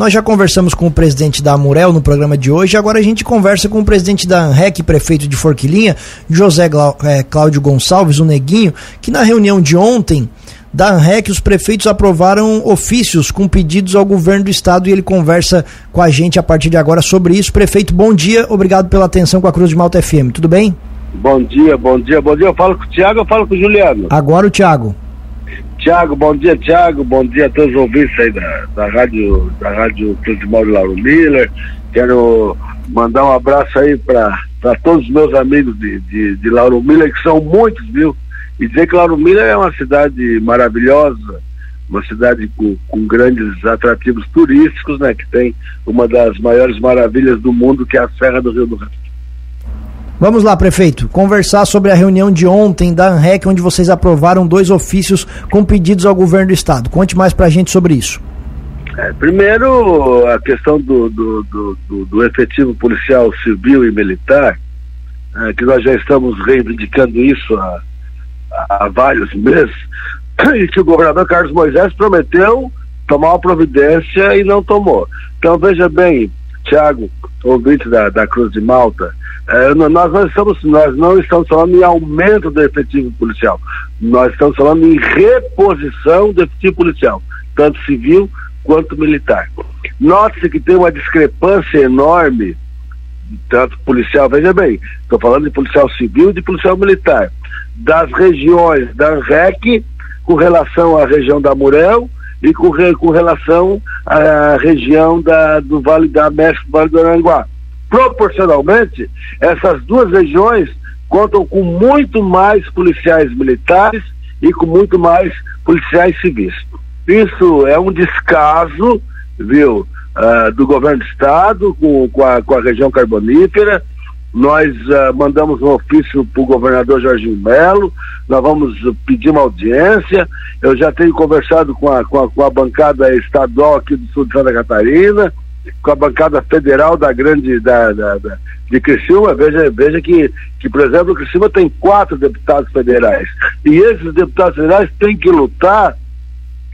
Nós já conversamos com o presidente da Amurel no programa de hoje, agora a gente conversa com o presidente da ANREC, prefeito de Forquilinha, José é, Cláudio Gonçalves, o Neguinho, que na reunião de ontem da ANREC os prefeitos aprovaram ofícios com pedidos ao governo do estado e ele conversa com a gente a partir de agora sobre isso. Prefeito, bom dia, obrigado pela atenção com a Cruz de Malta FM, tudo bem? Bom dia, bom dia, bom dia. Eu falo com o Tiago, eu falo com o Juliano. Agora o Tiago. Tiago, bom dia, Tiago. Bom dia a todos os ouvintes aí da, da rádio, da rádio Futebol de Lauro Miller. Quero mandar um abraço aí para todos os meus amigos de, de, de Lauro Miller, que são muitos, viu? E dizer que Lauro Miller é uma cidade maravilhosa, uma cidade com, com, grandes atrativos turísticos, né? Que tem uma das maiores maravilhas do mundo, que é a Serra do Rio do Rastro. Vamos lá, prefeito, conversar sobre a reunião de ontem da ANREC, onde vocês aprovaram dois ofícios com pedidos ao governo do estado. Conte mais para a gente sobre isso. É, primeiro, a questão do, do, do, do, efetivo policial civil e militar, é, que nós já estamos reivindicando isso há, há vários meses, e que o governador Carlos Moisés prometeu tomar uma providência e não tomou. Então, veja bem, Tiago, ouvinte da, da Cruz de Malta, é, nós, não estamos, nós não estamos falando em aumento do efetivo policial, nós estamos falando em reposição do efetivo policial, tanto civil quanto militar. Note-se que tem uma discrepância enorme, tanto policial, veja bem, estou falando de policial civil e de policial militar, das regiões da ANREC com relação à região da Murel e com, com relação à região da, do Vale da México, Vale do Aranguá proporcionalmente, essas duas regiões contam com muito mais policiais militares e com muito mais policiais civis. Isso é um descaso, viu, uh, do governo do estado com, com, a, com a região carbonífera. Nós uh, mandamos um ofício para o governador Jorginho Melo, nós vamos pedir uma audiência. Eu já tenho conversado com a, com a, com a bancada estadual aqui do sul de Santa Catarina com a bancada federal da grande da, da, da, de Criciúma, veja, veja que, que, por exemplo, Criciúma tem quatro deputados federais. E esses deputados federais têm que lutar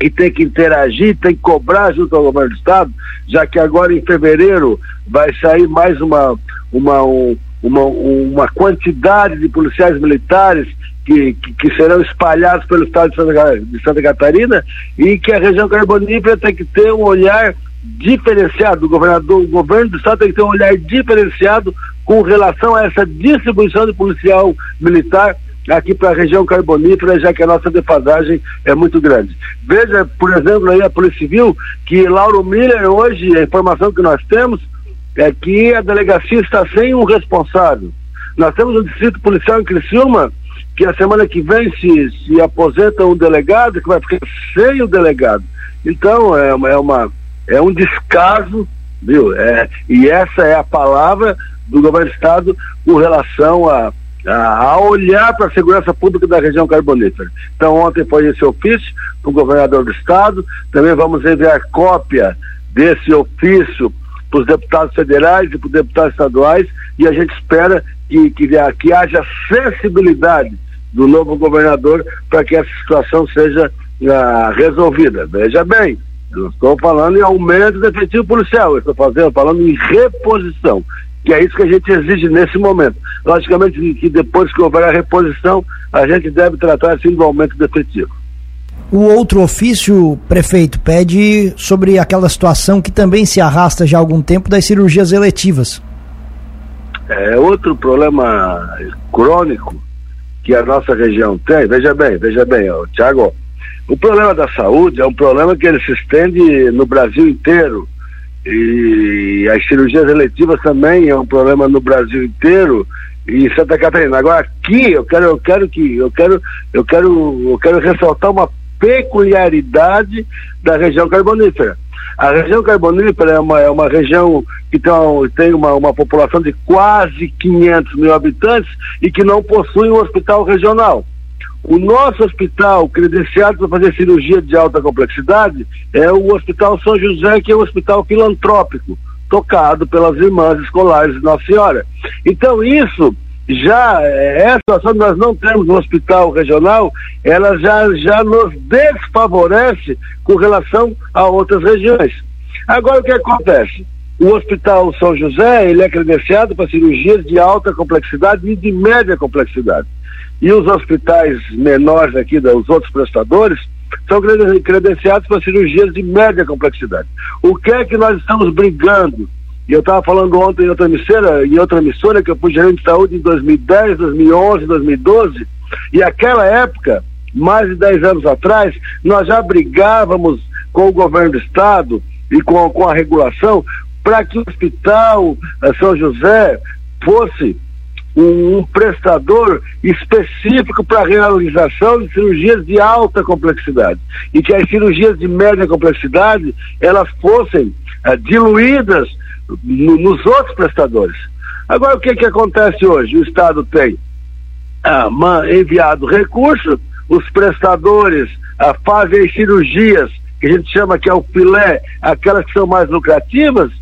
e tem que interagir, tem que cobrar junto ao governo do estado, já que agora em fevereiro vai sair mais uma, uma, um, uma, uma quantidade de policiais militares que, que, que, serão espalhados pelo estado de Santa, de Santa Catarina e que a região carbonífera tem que ter um olhar diferenciado, o governador, o governo do estado tem que ter um olhar diferenciado com relação a essa distribuição de policial militar aqui para a região carbonífera, já que a nossa defasagem é muito grande. Veja, por exemplo, aí a Polícia Civil, que Lauro Miller hoje, a informação que nós temos é que a delegacia está sem um responsável. Nós temos um distrito policial em Criciúma que a semana que vem se, se aposenta um delegado que vai ficar sem o delegado. Então, é uma, é uma é um descaso, viu? É, e essa é a palavra do governo do estado com relação a, a, a olhar para a segurança pública da região carbonífera. Então ontem foi esse ofício para o governador do estado, também vamos enviar cópia desse ofício para os deputados federais e para os deputados estaduais e a gente espera que, que, que haja sensibilidade do novo governador para que essa situação seja uh, resolvida. Veja bem, eu estou falando em aumento do efetivo policial, eu estou fazendo, falando em reposição, que é isso que a gente exige nesse momento. Logicamente que depois que houver a reposição, a gente deve tratar assim do aumento do efetivo. O outro ofício, prefeito, pede sobre aquela situação que também se arrasta já há algum tempo das cirurgias eletivas. É outro problema crônico que a nossa região tem. Veja bem, veja bem, Tiago, o problema da saúde é um problema que ele se estende no Brasil inteiro. E as cirurgias eletivas também é um problema no Brasil inteiro e Santa Catarina. Agora aqui eu quero, eu quero que eu quero, eu quero, eu quero ressaltar uma peculiaridade da região carbonífera. A região carbonífera é uma, é uma região que tem, tem uma, uma população de quase 500 mil habitantes e que não possui um hospital regional. O nosso hospital credenciado para fazer cirurgia de alta complexidade é o Hospital São José, que é um hospital filantrópico, tocado pelas irmãs escolares de Nossa Senhora. Então, isso já, essa situação nós não temos um hospital regional, ela já, já nos desfavorece com relação a outras regiões. Agora o que acontece? O Hospital São José, ele é credenciado para cirurgias de alta complexidade e de média complexidade. E os hospitais menores aqui, os outros prestadores, são credenciados para cirurgias de média complexidade. O que é que nós estamos brigando? E eu estava falando ontem em outra emissora, em outra emissora que eu fui gerente de saúde em 2010, 2011, 2012, e aquela época, mais de 10 anos atrás, nós já brigávamos com o governo do estado e com, com a regulação para que o hospital eh, São José fosse um, um prestador específico para a realização de cirurgias de alta complexidade. E que as cirurgias de média complexidade elas fossem uh, diluídas no, nos outros prestadores. Agora o que que acontece hoje? O Estado tem uh, enviado recurso, os prestadores uh, fazem cirurgias que a gente chama que é o filé, aquelas que são mais lucrativas,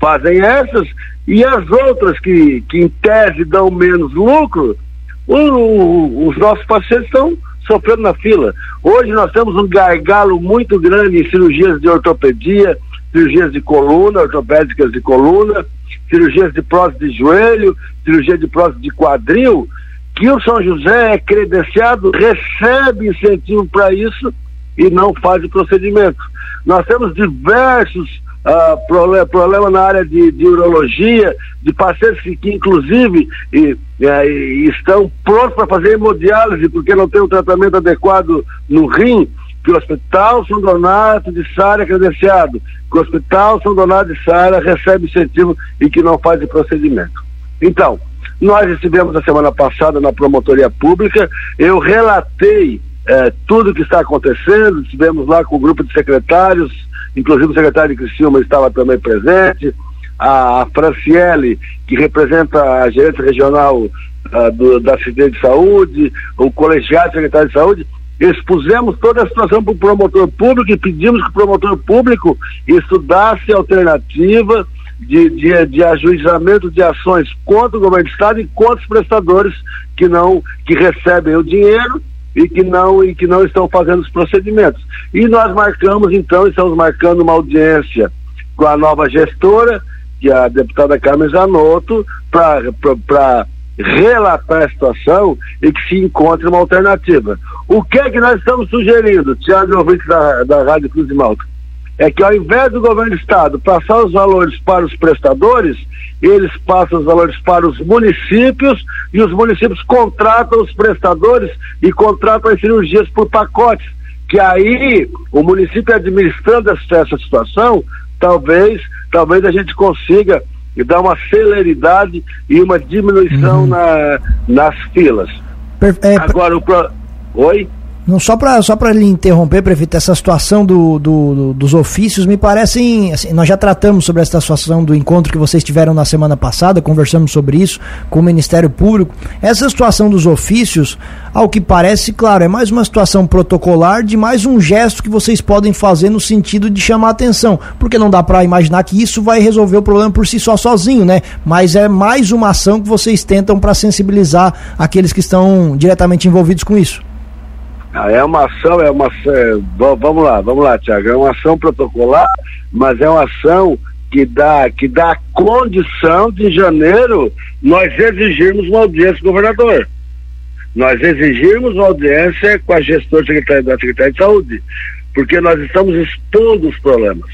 fazem essas, e as outras que, que em tese dão menos lucro, o, o, os nossos pacientes estão sofrendo na fila. Hoje nós temos um gargalo muito grande em cirurgias de ortopedia, cirurgias de coluna, ortopédicas de coluna, cirurgias de prótese de joelho, cirurgia de prótese de quadril, que o São José é credenciado, recebe incentivo para isso e não faz o procedimento. Nós temos diversos uh, problema, problema na área de, de, urologia, de pacientes que, que inclusive e, e, estão prontos para fazer hemodiálise porque não tem um tratamento adequado no rim, que o Hospital São Donato de Sara é credenciado, que o Hospital São Donato de Sara recebe incentivo e que não faz o procedimento. Então, nós estivemos a semana passada na promotoria pública, eu relatei eh, tudo o que está acontecendo, estivemos lá com o grupo de secretários, inclusive o secretário de Criciúma estava também presente, a, Franciele, que representa a gerência regional uh, do, da Secretaria de Saúde, o colegiado secretário de Saúde, expusemos toda a situação para o promotor público e pedimos que o promotor público estudasse alternativa de, de, de ajuizamento de ações contra o governo do Estado e contra os prestadores que não que recebem o dinheiro e que não e que não estão fazendo os procedimentos. E nós marcamos então, estamos marcando uma audiência com a nova gestora, que é a deputada Carmen Zanotto, para relatar a situação e que se encontre uma alternativa. O que é que nós estamos sugerindo, Tiago ouvinte da, da Rádio Cruz de Malta? É que ao invés do governo do estado passar os valores para os prestadores, eles passam os valores para os municípios e os municípios contratam os prestadores e contratam as cirurgias por pacotes. Que aí o município administrando essa, essa situação, talvez, talvez a gente consiga dar uma celeridade e uma diminuição uhum. na, nas filas. É, Agora o pro... Oi? Não, só para só lhe interromper, prefeito, essa situação do, do, do, dos ofícios me parecem. Assim, nós já tratamos sobre essa situação do encontro que vocês tiveram na semana passada, conversamos sobre isso com o Ministério Público. Essa situação dos ofícios, ao que parece, claro, é mais uma situação protocolar de mais um gesto que vocês podem fazer no sentido de chamar atenção. Porque não dá para imaginar que isso vai resolver o problema por si só sozinho, né? Mas é mais uma ação que vocês tentam para sensibilizar aqueles que estão diretamente envolvidos com isso. Ah, é uma ação, é uma é, vamos lá, vamos lá, Tiago, é uma ação protocolar, mas é uma ação que dá, que dá condição de em janeiro nós exigirmos uma audiência do governador. Nós exigirmos uma audiência com a gestora da Secretaria de Saúde, porque nós estamos expondo os problemas,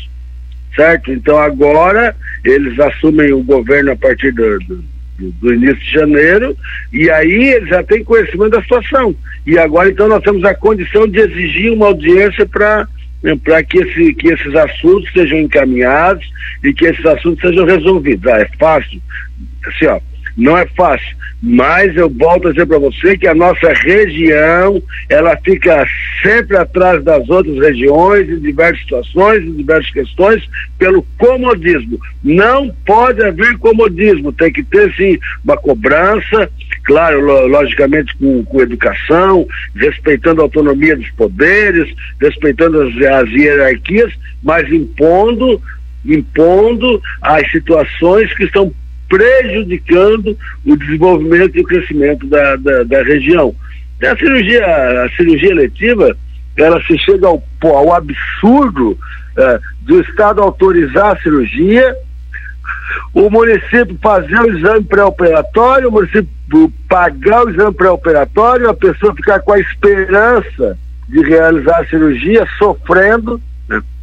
certo? Então agora eles assumem o governo a partir do, do do, início de janeiro, e aí eles já têm conhecimento da situação. E agora, então, nós temos a condição de exigir uma audiência para para que, esse, que esses assuntos sejam encaminhados e que esses assuntos sejam resolvidos. Ah, é fácil. Assim, ó, não é fácil, mas eu volto a dizer para você que a nossa região, ela fica sempre atrás das outras regiões em diversas situações, em diversas questões, pelo comodismo. Não pode haver comodismo, tem que ter sim uma cobrança, claro, logicamente com, com educação, respeitando a autonomia dos poderes, respeitando as, as hierarquias, mas impondo impondo as situações que estão prejudicando o desenvolvimento e o crescimento da, da, da região. A cirurgia, a cirurgia letiva, ela se chega ao, ao absurdo é, do Estado autorizar a cirurgia, o município fazer o exame pré-operatório, o município pagar o exame pré-operatório, a pessoa ficar com a esperança de realizar a cirurgia, sofrendo?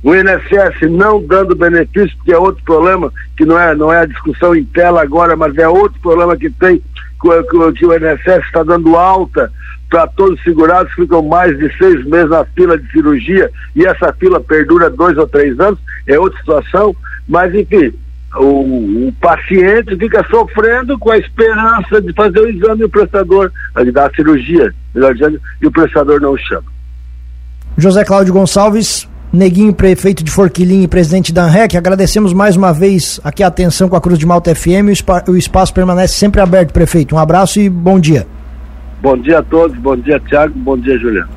O INSS não dando benefício, porque é outro problema, que não é, não é a discussão em tela agora, mas é outro problema que tem, que, que o INSS está dando alta para todos os segurados que ficam mais de seis meses na fila de cirurgia e essa fila perdura dois ou três anos, é outra situação, mas enfim, o, o, paciente fica sofrendo com a esperança de fazer o exame e o prestador, de dar a cirurgia, melhor dizendo, e o prestador não chama. José Cláudio Gonçalves, Neguinho, prefeito de Forquilim e presidente da ANREC, agradecemos mais uma vez aqui a atenção com a Cruz de Malta FM. O, espaço permanece sempre aberto, prefeito. Um abraço e bom dia. Bom dia a todos, bom dia, Tiago, bom dia, Juliano.